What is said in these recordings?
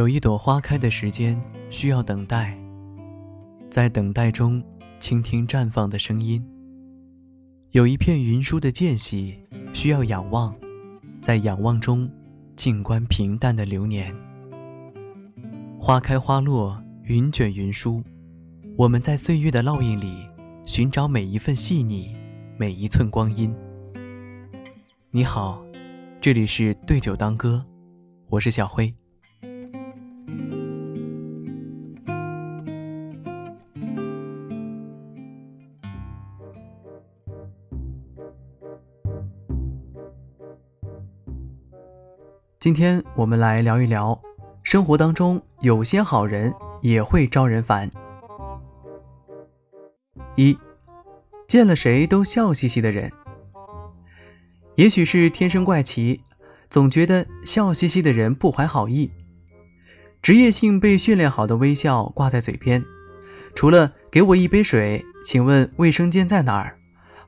有一朵花开的时间需要等待，在等待中倾听绽放的声音；有一片云舒的间隙需要仰望，在仰望中静观平淡的流年。花开花落，云卷云舒，我们在岁月的烙印里寻找每一份细腻，每一寸光阴。你好，这里是对酒当歌，我是小辉。今天我们来聊一聊，生活当中有些好人也会招人烦。一，见了谁都笑嘻嘻的人，也许是天生怪奇，总觉得笑嘻嘻的人不怀好意。职业性被训练好的微笑挂在嘴边，除了“给我一杯水，请问卫生间在哪儿”，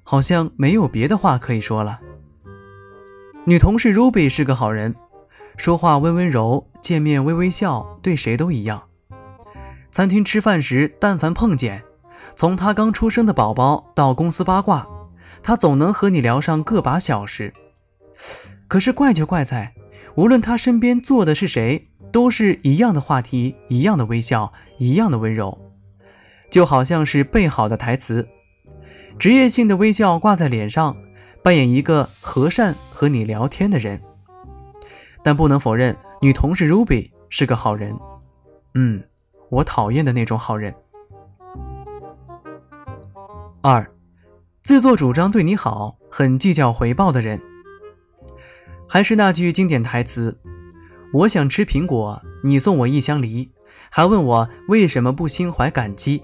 好像没有别的话可以说了。女同事 Ruby 是个好人。说话温温柔，见面微微笑，对谁都一样。餐厅吃饭时，但凡碰见，从他刚出生的宝宝到公司八卦，他总能和你聊上个把小时。可是怪就怪在，无论他身边坐的是谁，都是一样的话题，一样的微笑，一样的温柔，就好像是背好的台词，职业性的微笑挂在脸上，扮演一个和善和你聊天的人。但不能否认，女同事 Ruby 是个好人。嗯，我讨厌的那种好人。二，自作主张对你好，很计较回报的人。还是那句经典台词：我想吃苹果，你送我一箱梨，还问我为什么不心怀感激。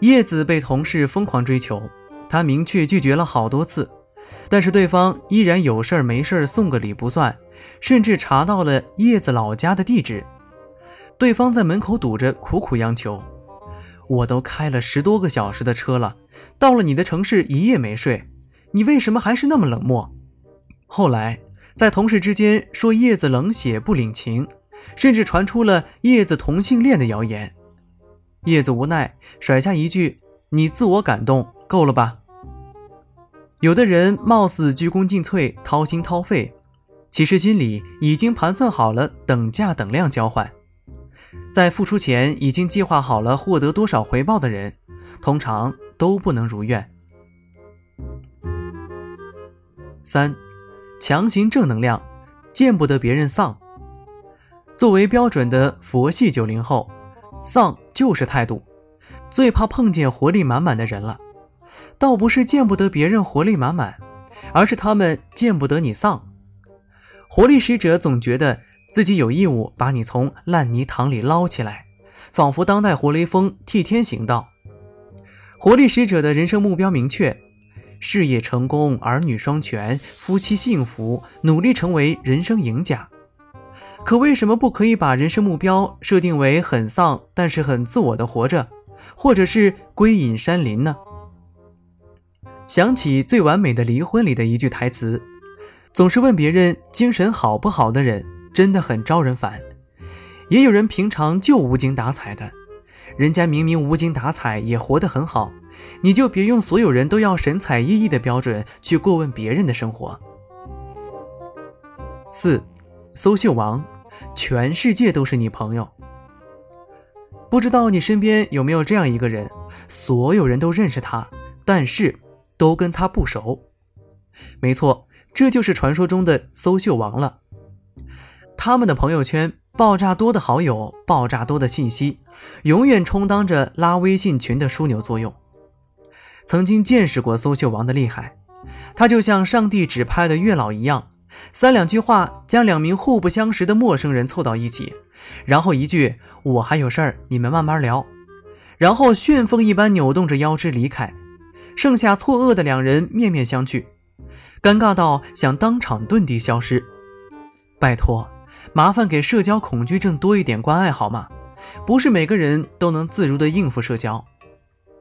叶子被同事疯狂追求，她明确拒绝了好多次。但是对方依然有事儿没事儿送个礼不算，甚至查到了叶子老家的地址。对方在门口堵着，苦苦央求：“我都开了十多个小时的车了，到了你的城市一夜没睡，你为什么还是那么冷漠？”后来在同事之间说叶子冷血不领情，甚至传出了叶子同性恋的谣言。叶子无奈甩下一句：“你自我感动够了吧？”有的人貌似鞠躬尽瘁、掏心掏肺，其实心里已经盘算好了等价等量交换，在付出前已经计划好了获得多少回报的人，通常都不能如愿。三，强行正能量，见不得别人丧。作为标准的佛系九零后，丧就是态度，最怕碰见活力满满的人了。倒不是见不得别人活力满满，而是他们见不得你丧。活力使者总觉得自己有义务把你从烂泥塘里捞起来，仿佛当代活雷锋替天行道。活力使者的人生目标明确：事业成功、儿女双全、夫妻幸福，努力成为人生赢家。可为什么不可以把人生目标设定为很丧，但是很自我的活着，或者是归隐山林呢？想起《最完美的离婚》里的一句台词：“总是问别人精神好不好的人，真的很招人烦。”也有人平常就无精打采的，人家明明无精打采也活得很好，你就别用所有人都要神采奕奕的标准去过问别人的生活。四，搜秀王，全世界都是你朋友。不知道你身边有没有这样一个人，所有人都认识他，但是。都跟他不熟，没错，这就是传说中的搜秀王了。他们的朋友圈爆炸多的好友，爆炸多的信息，永远充当着拉微信群的枢纽作用。曾经见识过搜秀王的厉害，他就像上帝指派的月老一样，三两句话将两名互不相识的陌生人凑到一起，然后一句“我还有事儿，你们慢慢聊”，然后旋风一般扭动着腰肢离开。剩下错愕的两人面面相觑，尴尬到想当场遁地消失。拜托，麻烦给社交恐惧症多一点关爱好吗？不是每个人都能自如的应付社交。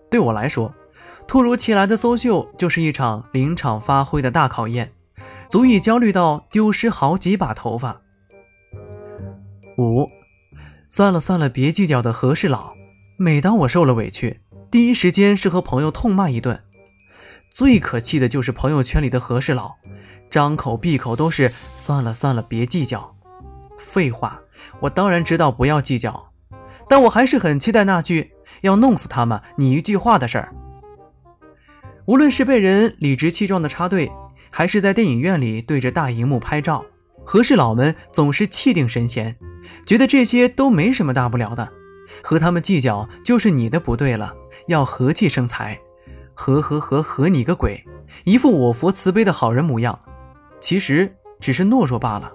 对我来说，突如其来的搜秀就是一场临场发挥的大考验，足以焦虑到丢失好几把头发。五，算了算了，别计较的和事佬。每当我受了委屈，第一时间是和朋友痛骂一顿。最可气的就是朋友圈里的和事佬，张口闭口都是算了算了，别计较。废话，我当然知道不要计较，但我还是很期待那句要弄死他们你一句话的事儿。无论是被人理直气壮的插队，还是在电影院里对着大荧幕拍照，和事佬们总是气定神闲，觉得这些都没什么大不了的，和他们计较就是你的不对了，要和气生财。和和和和你个鬼！一副我佛慈悲的好人模样，其实只是懦弱罢了。